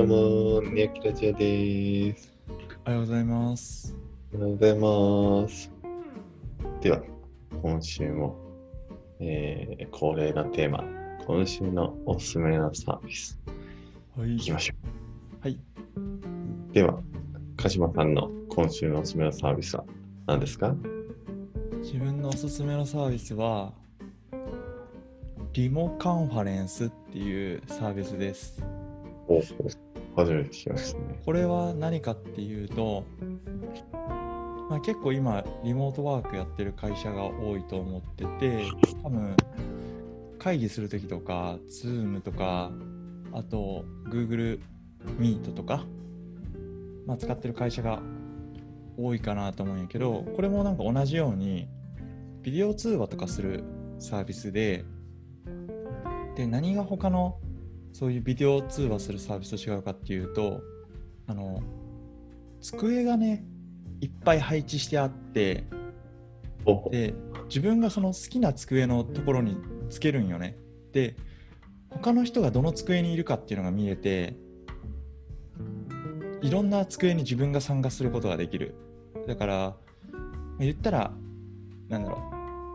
どうも、ニヤキラジオです。おはようございます。おはようございます。では、今週も、えー恒例のテーマ、今週のおすすめのサービス、はい。いきましょはい。う。では、鹿島さんの今週のおすすめのサービスは何ですか？自分のおすすめのサービスは、リモカンファレンスっていうサービスです。初めて聞きましたね。これは何かっていうと、まあ、結構今、リモートワークやってる会社が多いと思ってて、多分、会議するときとか、Zoom とか、あと、Google Meet とか、まあ、使ってる会社が多いかなと思うんやけど、これもなんか同じように、ビデオ通話とかするサービスで、で、何が他のそういうビデオ通話するサービスと違うかっていうと、あの、机がね、いっぱい配置してあって、おで、自分がその好きな机のところにつけるんよね。で、他の人がどの机にいるかっていうのが見えて、いろんな机に自分が参加することができる。だから、言ったら、なんだろ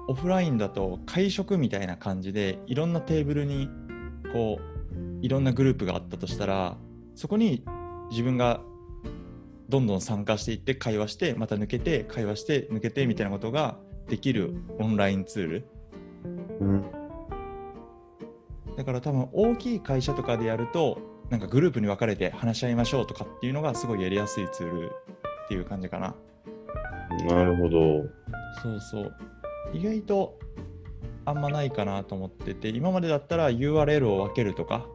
う、オフラインだと会食みたいな感じで、いろんなテーブルに、こう、いろんなグループがあったとしたら、そこに自分がどんどん参加していって会話してまた抜けて会話して抜けてみたいなことができるオンラインツール。うん、だから多分大きい会社とかでやるとなんかグループに分かれて話し合いましょうとかっていうのがすごいやりやすいツールっていう感じかな。なるほど。そうそう。意外とあんまないかなと思ってて今までだったら URL を分けるとか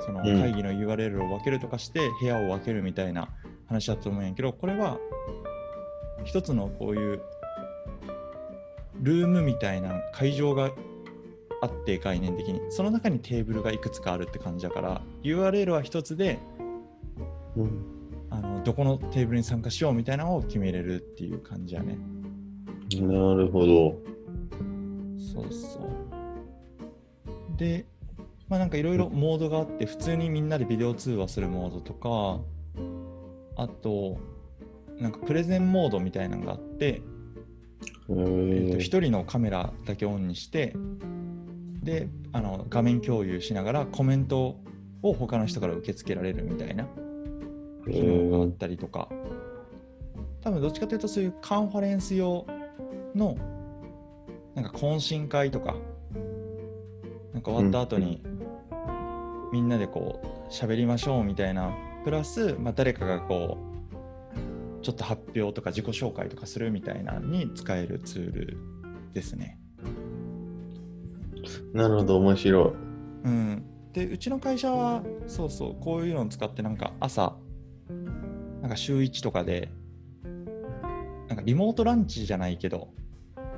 そのうん会議の URL を分けるとかして部屋を分けるみたいな話だと思うんやけどこれは一つのこういうルームみたいな会場があって概念的にその中にテーブルがいくつかあるって感じだから URL は一つでうん、あのどこのテーブルに参加しようみたいなのを決めれるっていう感じやねなるほど。そうそう。で、まあなんかいろいろモードがあって、普通にみんなでビデオ通話するモードとか、あと、なんかプレゼンモードみたいなのがあって、ええーとー、一人のカメラだけオンにして、で、あの画面共有しながらコメントを他の人から受け付けられるみたいな機能があったりとか、多分どっちかというとそういうカンファレンス用のなんか懇親会とかなんか終わった後にみんなでこう喋りましょうみたいなプラス、まあ、誰かがこうちょっと発表とか自己紹介とかするみたいなのに使えるツールですね。なるほど、面白い。うん、でうちの会社はそうそうこういうのを使ってなんか朝なんか週1とかでなんかリモートランチじゃないけど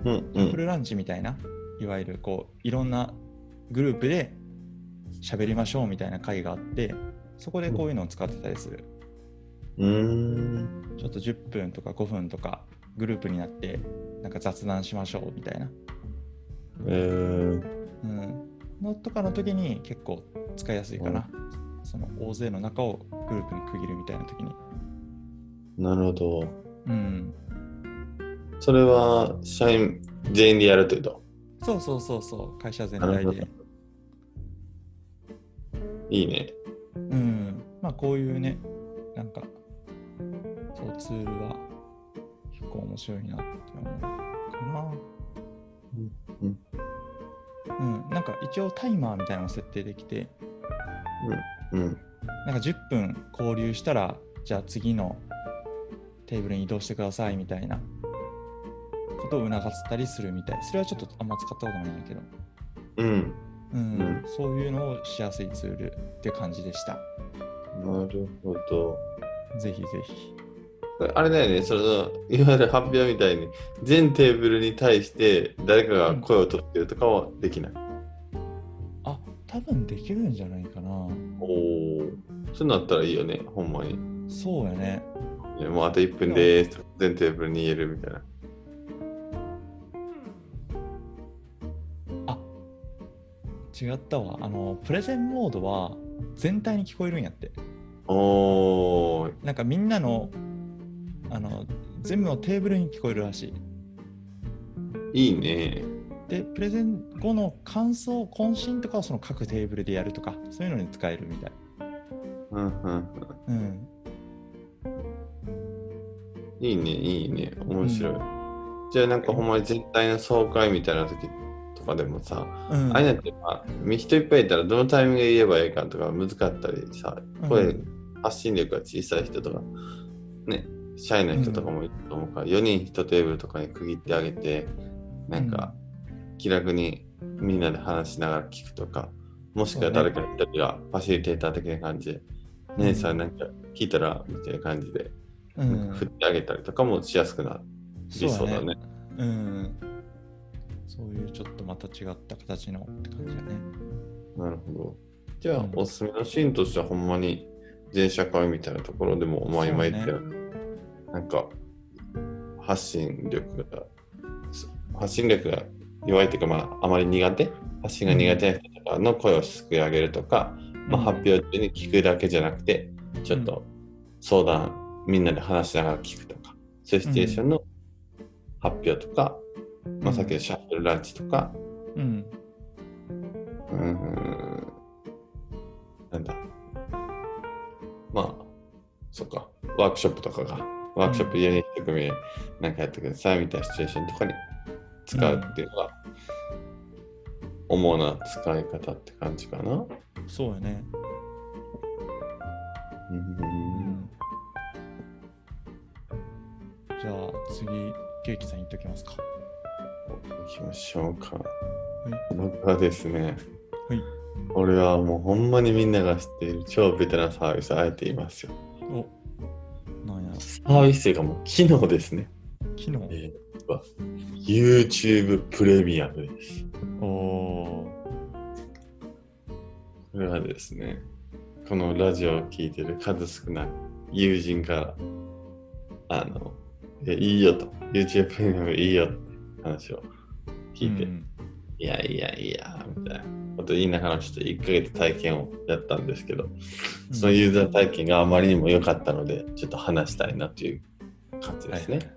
うん、うん。フルランチみたいな、いわゆるこういろんなグループで喋りましょうみたいな会があってそこでこういうのを使ってたりする、うーん。ちょっと10分とか5分とかグループになってなんか雑談しましょうみたいな、えー、うん、のとかの時に結構使いやすいかな、その大勢の中をグループに区切るみたいな時に。なるほど。うん。それは社員全員でやるというと？そうそうそうそう。会社全なるほど。体でいいね。うんまあこういうねなんかそうツールは結構面白いなって思うかなうん。うんなんか一応タイマーみたいなのを設定できてうん。なんか10分交流したらじゃあ次のテーブルに移動してくださいみたいなことを促したりするみたいそれはちょっとあんま使ったことないんだけどうん。うん、うんそういうのをしやすいツールって感じでしたなるほど。ぜひぜひあれだよね、その、いわゆる発表みたいに、全テーブルに対して誰かが声を取ってるとかはできない。あ多分できるんじゃないかなおお。そうなったらいいよね、ほんまに。そうやねもうあと1分でーす。全テーブルに言えるみたいな。違ったわあのプレゼンモードは全体に聞こえるんやってあおー、なんかみんなのあの全部のテーブルに聞こえるらしい。いいね。で、プレゼン後の感想、渾身とかをその各テーブルでやるとか、そういうのに使えるみたい。うんうんうん。うん、いいね、いいね。面白い。じゃあなんかほんまに全体の総会みたいな時とかでもさ、うん、ああいうのって、まあ、人いっぱいいたらどのタイミングで言えばいいかとか難かったりさ、声、うん。発信力が小さい人とか、ね、シャイな人とかもいると思うから、4人1テーブルとかに区切ってあげて、なんか気楽にみんなで話しながら聞くとか、もしくは誰か一人がファシリテーター的な感じで、うん姉さんなんか聞いたらみたいな感じで、うなんか振っん、てあげたりとかもしやすくなりそうだね。うん。そういうちょっとまた違った形のって感じだね。なるほど。じゃあ、うんおすすめのシーンとしてはほんまに全社会みたいなところでも、まあ今言ったような、なんか発信力が、発信力が弱いというか、まああまり苦手？発信が苦手な人とかの声をすくい上げるとか、まあ、うん発表中に聞くだけじゃなくて、ちょっと相談、みんなで話しながら聞くとか、そういうシチュエーションの発表とか、まあさっきのシャッフルランチとか、うん。うーんなんだ。まあ、そっか、ワークショップとかが、ワークショップ家に一組でなんかやってくださいみたいなシチュエーションとかに使うっていうのが、主な使い方って感じかな。そうやね。うーんじゃあ次、ケーキさん言っときますか。行きましょうか。い僕はですね、はい。俺はもうほんまにみんなが知っている超ベテランサービスをあえて言いますよ。お、なんやろ。サービスというかもう機能ですね。昨日。えーは YouTube プレミアムです。おー。これはですね、このラジオを聞いてる数少ない友人から、あの、いやいいよと、YouTube プレミアムいいよって話を聞いて、うん。いやいやいや、みたいな。こと言いながらちょっと1ヶ月体験をやったんですけど、そのユーザー体験があまりにも良かったので、ちょっと話したいなという感じですね。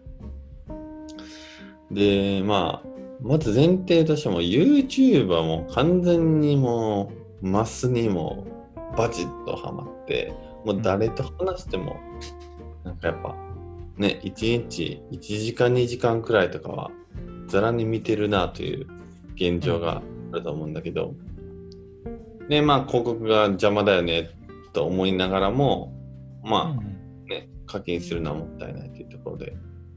で、まあ、まず前提としても YouTube はもう完全にもうマスにもバチッとハマって、もう誰と話しても、なんかやっぱね、1日1時間2時間くらいとかはざらに見てるなという現状があると思うんだけど、で、まあ広告が邪魔だよねと思いながらも、まあね、課金するのはもったいないというところで、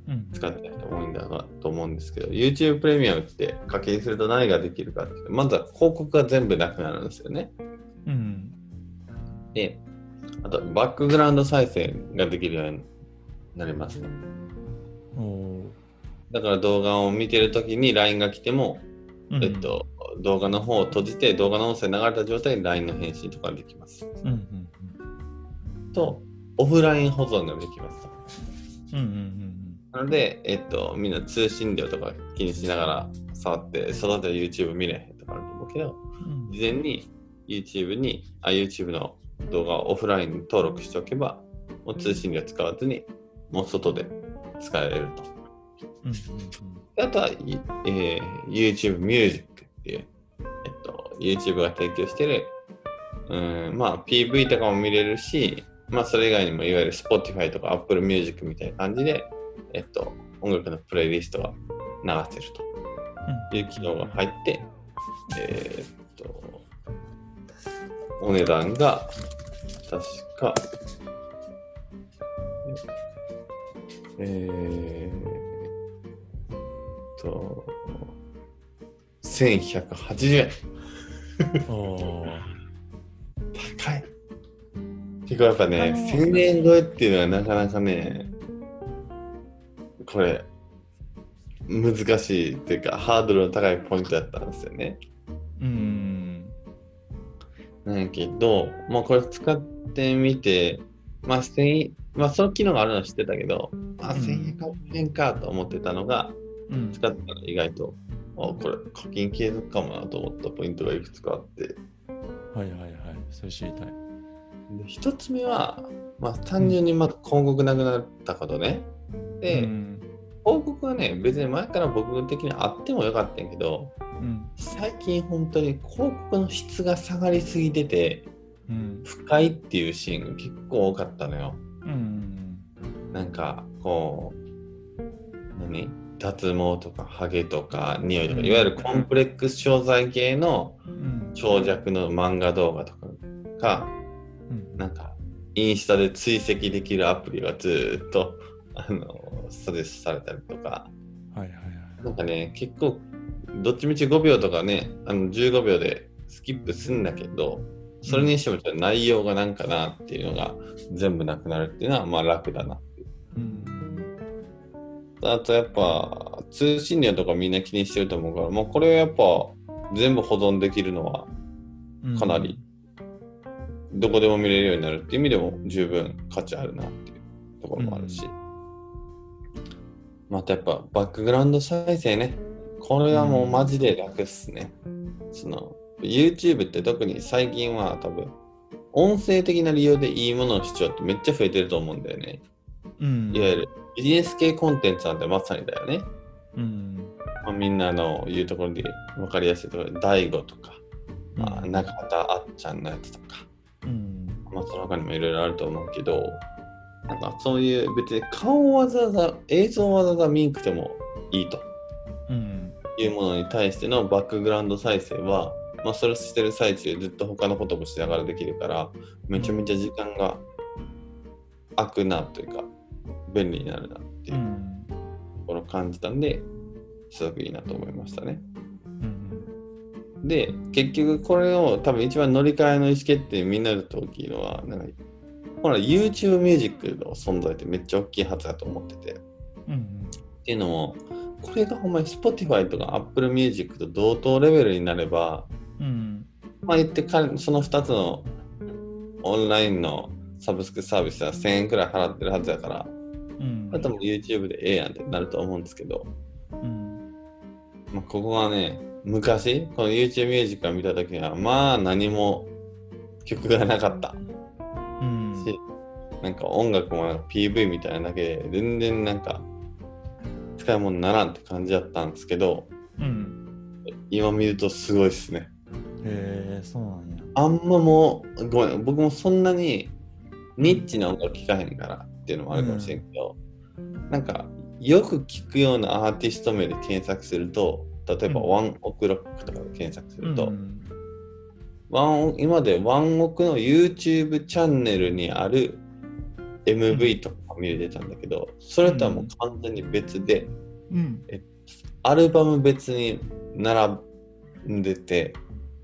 うん。使ってる人多いんだなと思うんですけど、YouTube プレミアムって課金すると何ができるかってまずは広告が全部なくなるんですよね。うん。で、あとバックグラウンド再生ができるようになりますね。うんおーだから動画を見てるときに LINE が来ても、うんえっと、動画の方を閉じて動画の音声流れた状態で LINE の返信とかできます。うんうんと、オフライン保存ができます。うんうんうんなので、えっと、みんな通信料とか気にしながら触って、育て YouTube 見れへんとかあると思うけど、うん事前に YouTube に、あ、YouTube の動画をオフラインに登録しておけば、もう通信料使わずに、もう外で使えると。うんであとは、えー YouTube Music っていう、えっと、YouTube が提供してる、うん、まあ PV とかも見れるし、まあそれ以外にもいわゆる Spotify とか Apple Music みたいな感じで、えっと、音楽のプレイリストが流せると。いう機能が入って、えーっと、お値段が確か、えーと、1180円。高い。結構やっぱね、あの1000円超えっていうのはなかなかね、これ、難しいっていうか、ハードルの高いポイントだったんですよね。うんなんやけど、まあこれ使ってみて、まあ1000まあその機能があるのは知ってたけど、まあうん1100円かと思ってたのが、うん使ったら意外と、あ、これ課金継続かもなと思ったポイントがいくつかあって、はいはいはい。それ知りたい。で一つ目は、まあ、単純にまず広告なくなったことね。で、うん。広告はね、別に前から僕的にあってもよかったんやけど、うん。最近本当に広告の質が下がりすぎてて、うん。不快っていうシーンが結構多かったのよ。うん。なんか、こう、何？脱毛とかハゲとか匂いとか、うんいわゆるコンプレックス商材系のうん。長尺の漫画動画とかが、うん。なんか、インスタで追跡できるアプリがずーっと、あの、サジェスされたりとか、はいはいはい。なんかね、結構、どっちみち5秒とかね、あの15秒でスキップすんだけど、それにしてもちょっと内容がなんかなっていうのが全部なくなるっていうのは、まあ楽だなっていう。うんあとやっぱ、通信量とかみんな気にしてると思うから、もうこれはやっぱ全部保存できるのはうん。かなりどこでも見れるようになるっていう意味でも十分価値あるなっていうところもあるし、またやっぱバックグラウンド再生ね。これはもうマジで楽っすね、その YouTube って特に最近は多分音声的な利用でいいものの視聴ってめっちゃ増えてると思うんだよね。うん。いわゆるビジネス系コンテンツなんてまさにだよね、うん。まあ、みんなの言うところで分かりやすいところで DAIGO とか、まあ、中畑あっちゃんのやつとか。うん。まあ、その他にもいろいろあると思うけど、なんかそういう別に顔をわざわざ、映像をわざわざ見んくてもいいと。うんいうものに対してのバックグラウンド再生は、まあ、それをしてる最中ずっと他のこともしながらできるから、めちゃめちゃ時間が空くなというか、便利になるなっていうところを感じたんで、すごくいいなと思いましたね。で、結局これを多分一番乗り換えの意思決定みんなだと大きいのは、なんか、ほら、YouTube ミュージックの存在ってめっちゃ大きいはずだと思ってて。っうんっていうのも、これがほんまに Spotify とか Apple Music と同等レベルになれば、うんまあ言ってかその2つのオンラインのサブスクサービスは1000円くらい払ってるはずだから、うん。あとも YouTube でええやんってなると思うんですけど、うん。まあ、ここはね、昔、この YouTube ミュージックを見たときには、まあ何も曲がなかった。うん。し、なんか音楽も PV みたいなだけで、全然なんか使い物にならんって感じだったんですけど、うん。今見るとすごいっすね。へえそうなんや。あんまもう、ごめん、僕もそんなにニッチな音楽聴かへんからっていうのもあるかもしれんけど、なんかよく聞くようなアーティスト名で検索すると、例えばうん。ワンオクロックとかで検索すると、うん。ワンオ今までワンオクの YouTube チャンネルにある MV とか見れてたんだけど、それとはもう完全に別で、うん。アルバム別に並んでて、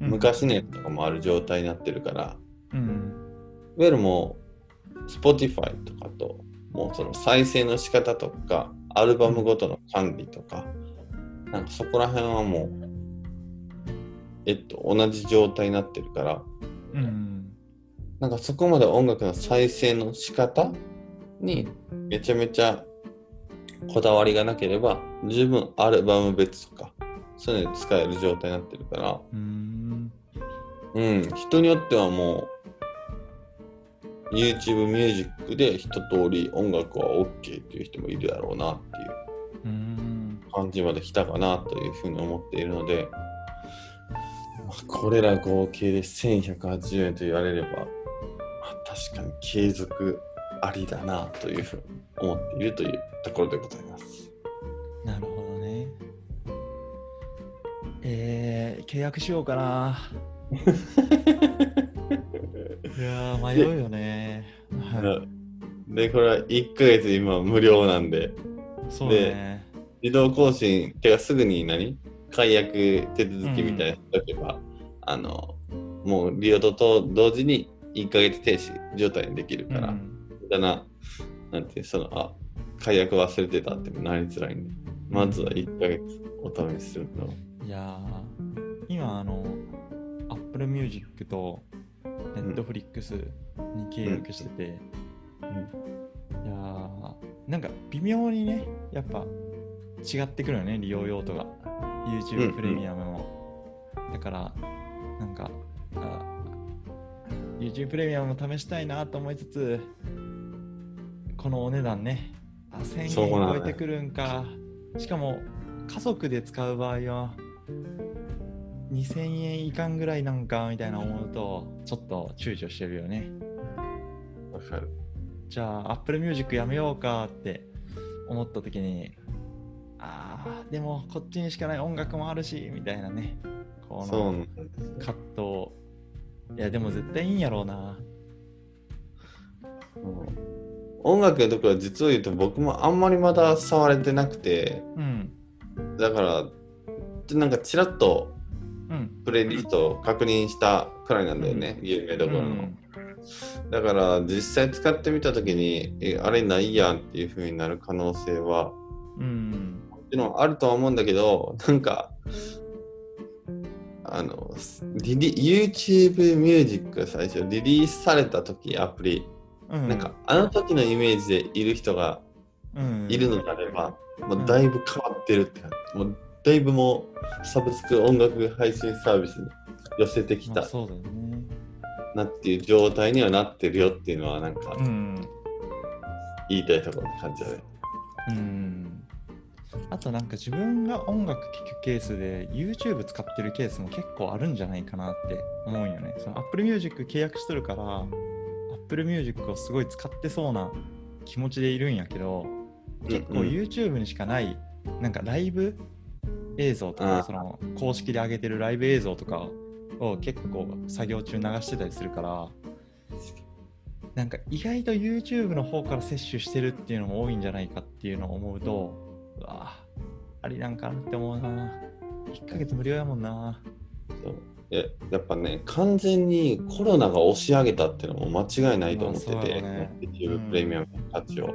うん。昔のやつとかもある状態になってるから、うん。いわゆるもう Spotify とかと、もうその再生の仕方とか、アルバムごとの管理とか、なんかそこら辺はもう、えっと、同じ状態になってるから、うん。なんかそこまで音楽の再生の仕方にめちゃめちゃこだわりがなければ十分アルバム別とかそういうので使える状態になってるから。うん。うん。人によってはもう YouTube ミュージックで一通り音楽は OK っていう人もいるだろうなっていううん。感じまで来たかなというふうに思っているのでまあこれら合計で1180円と言われれば、まあ、確かに継続ありだなというふうに思っているというところでございます。なるほどね。えー、契約しようかな いやー迷うよね。はいで、これは1ヶ月今無料なんで、そうね。自動更新、てかすぐに何？解約手続きみたいなのしとけば、あの、もう利用とと同時に1ヶ月停止状態にできるから、うん。だな、なんていう、その、あ、解約忘れてたってなりづらいんで、まずは1ヶ月お試しするの。いやー今あの Apple Music と Netflix に契約してて、いやーなんか微妙にねやっぱ違ってくるよね利用用途が。うん YouTube プレミアムも、だからなんかあ YouTube プレミアムも試したいなと思いつつ、このお値段ね、あ1000そうなんだ円超えてくるんか。しかも、家族で使う場合は、2000円いかんぐらいなんかみたいな思うと、ちょっと躊躇してるよね。わかる。じゃあ、Apple Music やめようかって思った時に、ああ、でもこっちにしかない音楽もあるし、みたいなね。この葛藤。いや、でも絶対いいんやろうな。うん音楽のところは実を言うと僕もあんまりまだ触れてなくてうん。だからなんかちらっとうん。プレイリストを確認したくらいなんだよね、有名どころの、うんだから実際使ってみた時にえあれないやんっていう風になる可能性はうん。もちろんあるとは思うんだけどなんかあのリリ YouTube ミュージックが最初リリースされた時アプリ、うん。なんかあの時のイメージでいる人がうん、いるのであれば、もうだいぶ変わってるって感じ。もうだいぶもうサブスク音楽配信サービスに寄せてきたまあそうだよね。なっていう状態にはなってるよっていうのはなんかうん。言いたいところって感じだね。うん。あとなんか自分が音楽聴くケースで YouTube 使ってるケースも結構あるんじゃないかなって思うんよね。その Apple Music 契約しとるから Apple Music をすごい使ってそうな気持ちでいるんやけど結構 YouTube にしかないなんかライブ映像とかその公式で上げてるライブ映像とかを結構作業中流してたりするからなんか意外と YouTube の方から摂取してるっていうのも多いんじゃないかっていうのを思うとうわありなんかなって思うな1ヶ月無料やもんなそう。えやっぱね完全にコロナが押し上げたっていうのも間違いないと思ってて、YouTube うんプレミアムの価値を。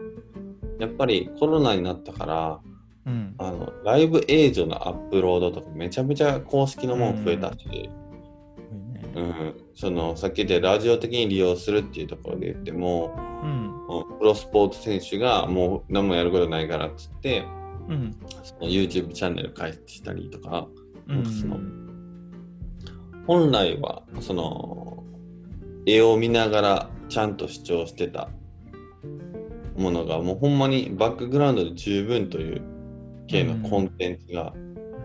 やっぱりコロナになったからうん。あのライブ映像のアップロードとかめちゃめちゃ公式のもん増えたし、多いね。うん。そのさっき言ったラジオ的に利用するっていうところで言ってもうんプロスポーツ選手がもう何もやることないからっつってうん。その YouTube チャンネル開設したりとかうん。その本来はその絵を見ながらちゃんと視聴してたものがもうほんまにバックグラウンドで十分という系のコンテンツが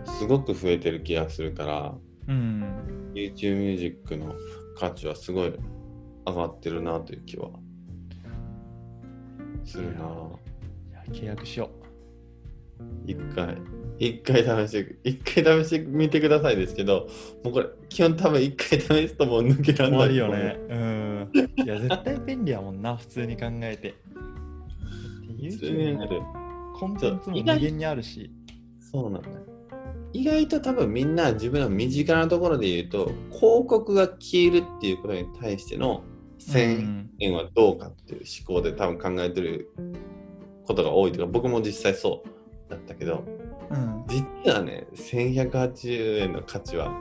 すごく増えてる気がするから、うん。YouTube ミュージックの価値はすごい上がってるなという気はするな。契約しよ一回、一回試して、一回試してみてくださいですけど、もうこれ、基本多分一回試すともう抜けらう。終わんないりよね。うん。いや絶対便利やもんな普通に考えて。普通になる。コンテンツも無限にあるしそうなんだよ。意外と多分みんな自分の身近なところで言うと、広告が消えるっていうことに対しての1000円はどうかっていう思考で多分考えてることが多いというか、僕も実際そうだったけど、うん実はね、1180円の価値は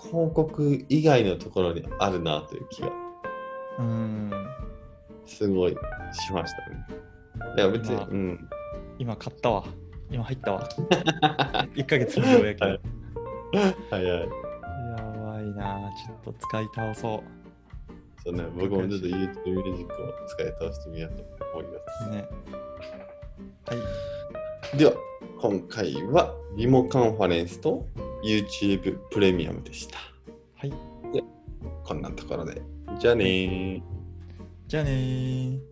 広告以外のところにあるなという気がうんすごいしましたね。いや別に、まあうん。今買ったわ。今入ったわ。1ヶ月無料やけど、はい早い。やばいな。ちょっと使い倒そそうね、僕もちょっと YouTube ミュージックを使い倒してみようと思います。うね。はい。では、今回はリモカンファレンスと YouTube プレミアムでした。はい。こんなところで。じゃあねー。じゃあねー